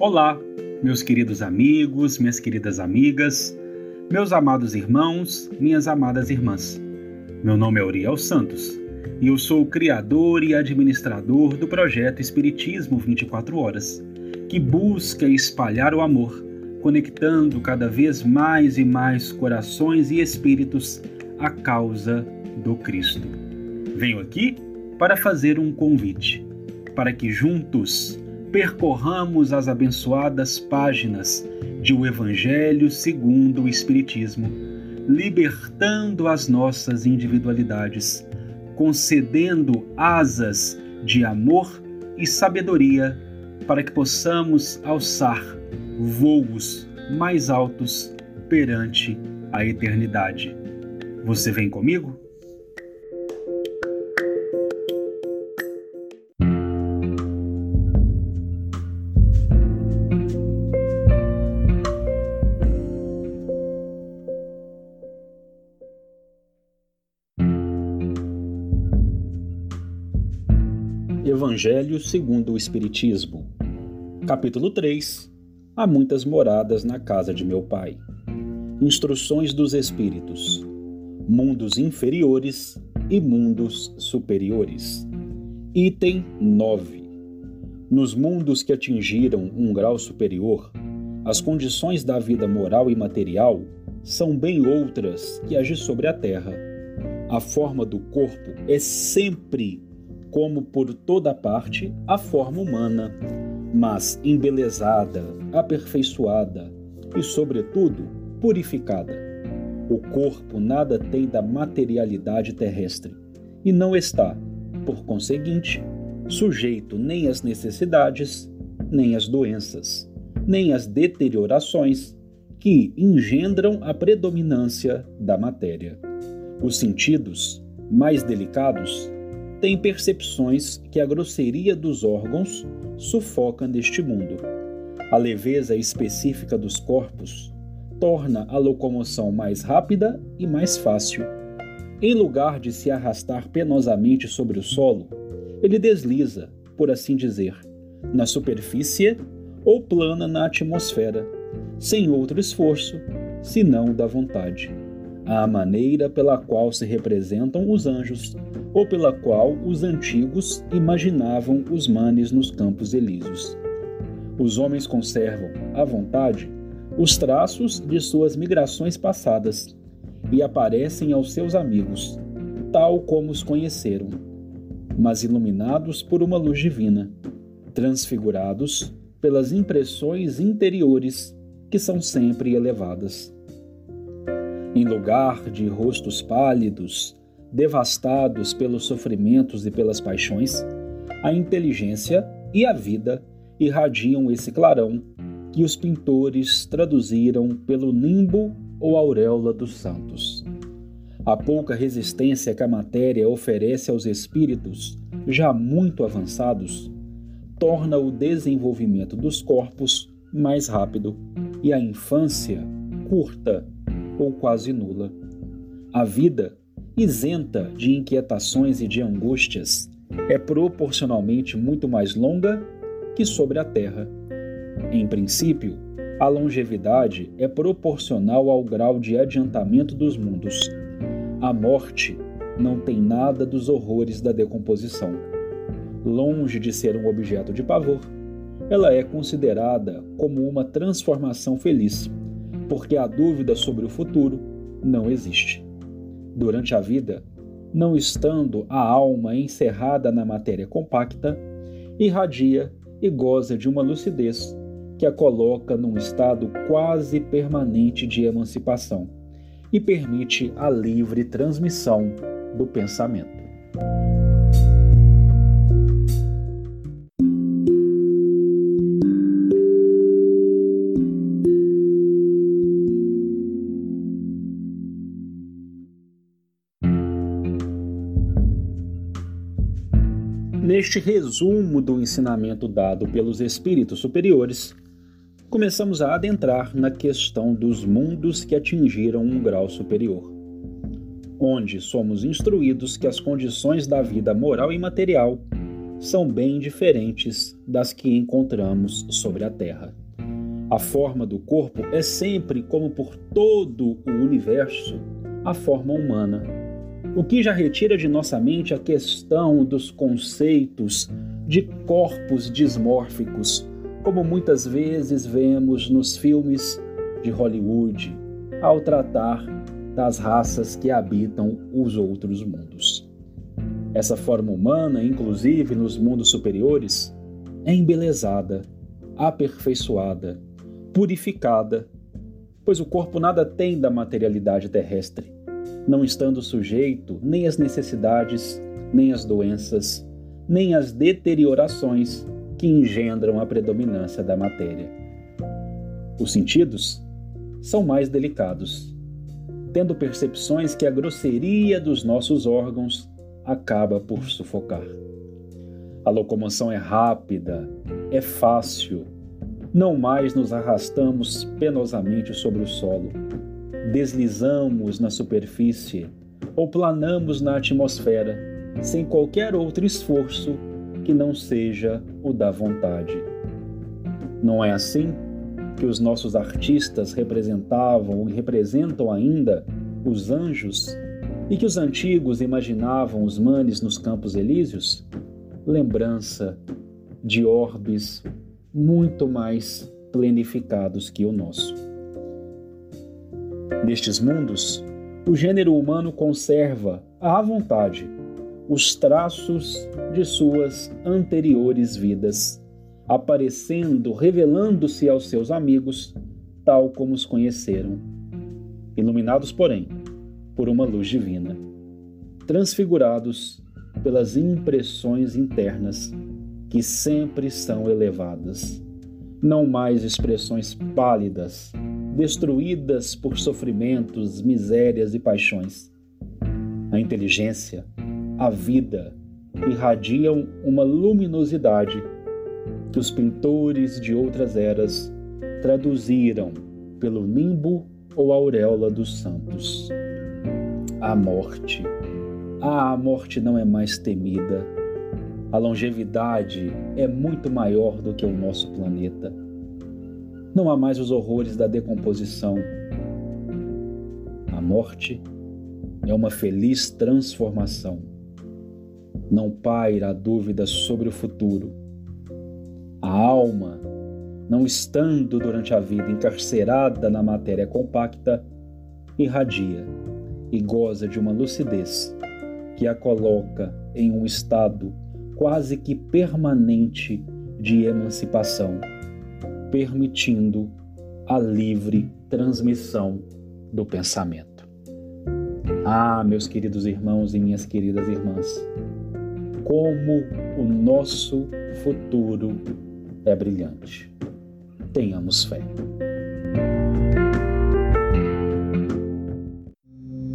Olá, meus queridos amigos, minhas queridas amigas, meus amados irmãos, minhas amadas irmãs. Meu nome é Uriel Santos e eu sou o criador e administrador do projeto Espiritismo 24 Horas, que busca espalhar o amor, conectando cada vez mais e mais corações e espíritos à causa do Cristo. Venho aqui para fazer um convite, para que juntos percorramos as abençoadas páginas de O Evangelho segundo o Espiritismo, libertando as nossas individualidades, concedendo asas de amor e sabedoria para que possamos alçar voos mais altos perante a eternidade. Você vem comigo? Evangelho segundo o Espiritismo. Capítulo 3. Há muitas moradas na casa de meu Pai. Instruções dos Espíritos. Mundos inferiores e mundos superiores. Item 9. Nos mundos que atingiram um grau superior, as condições da vida moral e material são bem outras que as de sobre a terra. A forma do corpo é sempre como por toda parte a forma humana, mas embelezada, aperfeiçoada e, sobretudo, purificada. O corpo nada tem da materialidade terrestre e não está, por conseguinte, sujeito nem às necessidades, nem às doenças, nem às deteriorações que engendram a predominância da matéria. Os sentidos, mais delicados, tem percepções que a grosseria dos órgãos sufoca neste mundo. A leveza específica dos corpos torna a locomoção mais rápida e mais fácil. Em lugar de se arrastar penosamente sobre o solo, ele desliza, por assim dizer, na superfície ou plana na atmosfera, sem outro esforço senão da vontade à maneira pela qual se representam os anjos, ou pela qual os antigos imaginavam os manes nos campos elíseos. Os homens conservam, à vontade, os traços de suas migrações passadas e aparecem aos seus amigos, tal como os conheceram, mas iluminados por uma luz divina, transfigurados pelas impressões interiores que são sempre elevadas. Em lugar de rostos pálidos, devastados pelos sofrimentos e pelas paixões, a inteligência e a vida irradiam esse clarão que os pintores traduziram pelo nimbo ou auréola dos santos. A pouca resistência que a matéria oferece aos espíritos já muito avançados torna o desenvolvimento dos corpos mais rápido e a infância curta ou quase nula. A vida, isenta de inquietações e de angústias, é proporcionalmente muito mais longa que sobre a terra. Em princípio, a longevidade é proporcional ao grau de adiantamento dos mundos. A morte não tem nada dos horrores da decomposição. Longe de ser um objeto de pavor, ela é considerada como uma transformação feliz porque a dúvida sobre o futuro não existe. Durante a vida, não estando a alma encerrada na matéria compacta, irradia e goza de uma lucidez que a coloca num estado quase permanente de emancipação e permite a livre transmissão do pensamento. Neste resumo do ensinamento dado pelos espíritos superiores, começamos a adentrar na questão dos mundos que atingiram um grau superior, onde somos instruídos que as condições da vida moral e material são bem diferentes das que encontramos sobre a Terra. A forma do corpo é sempre, como por todo o universo, a forma humana. O que já retira de nossa mente a questão dos conceitos de corpos dismórficos, como muitas vezes vemos nos filmes de Hollywood, ao tratar das raças que habitam os outros mundos. Essa forma humana, inclusive nos mundos superiores, é embelezada, aperfeiçoada, purificada, pois o corpo nada tem da materialidade terrestre, não estando sujeito nem às necessidades, nem às doenças, nem às deteriorações que engendram a predominância da matéria. Os sentidos são mais delicados, tendo percepções que a grosseria dos nossos órgãos acaba por sufocar. A locomoção é rápida, é fácil, não mais nos arrastamos penosamente sobre o solo, deslizamos na superfície ou planamos na atmosfera sem qualquer outro esforço que não seja o da vontade. Não é assim que os nossos artistas representavam e representam ainda os anjos e que os antigos imaginavam os manes nos campos elíseos? Lembrança de orbes muito mais plenificados que o nosso. Nestes mundos, o gênero humano conserva à vontade os traços de suas anteriores vidas, aparecendo, revelando-se aos seus amigos, tal como os conheceram, iluminados, porém, por uma luz divina, transfigurados pelas impressões internas que sempre são elevadas, não mais expressões pálidas, destruídas por sofrimentos, misérias e paixões. A inteligência, a vida irradiam uma luminosidade que os pintores de outras eras traduziram pelo nimbo ou auréola dos santos. A morte. Ah, a morte não é mais temida. A longevidade é muito maior do que o nosso planeta. Não há mais os horrores da decomposição. A morte é uma feliz transformação. Não paira a dúvida sobre o futuro. A alma, não estando durante a vida encarcerada na matéria compacta, irradia e goza de uma lucidez que a coloca em um estado quase que permanente de emancipação, permitindo a livre transmissão do pensamento. Ah, meus queridos irmãos e minhas queridas irmãs, como o nosso futuro é brilhante. Tenhamos fé.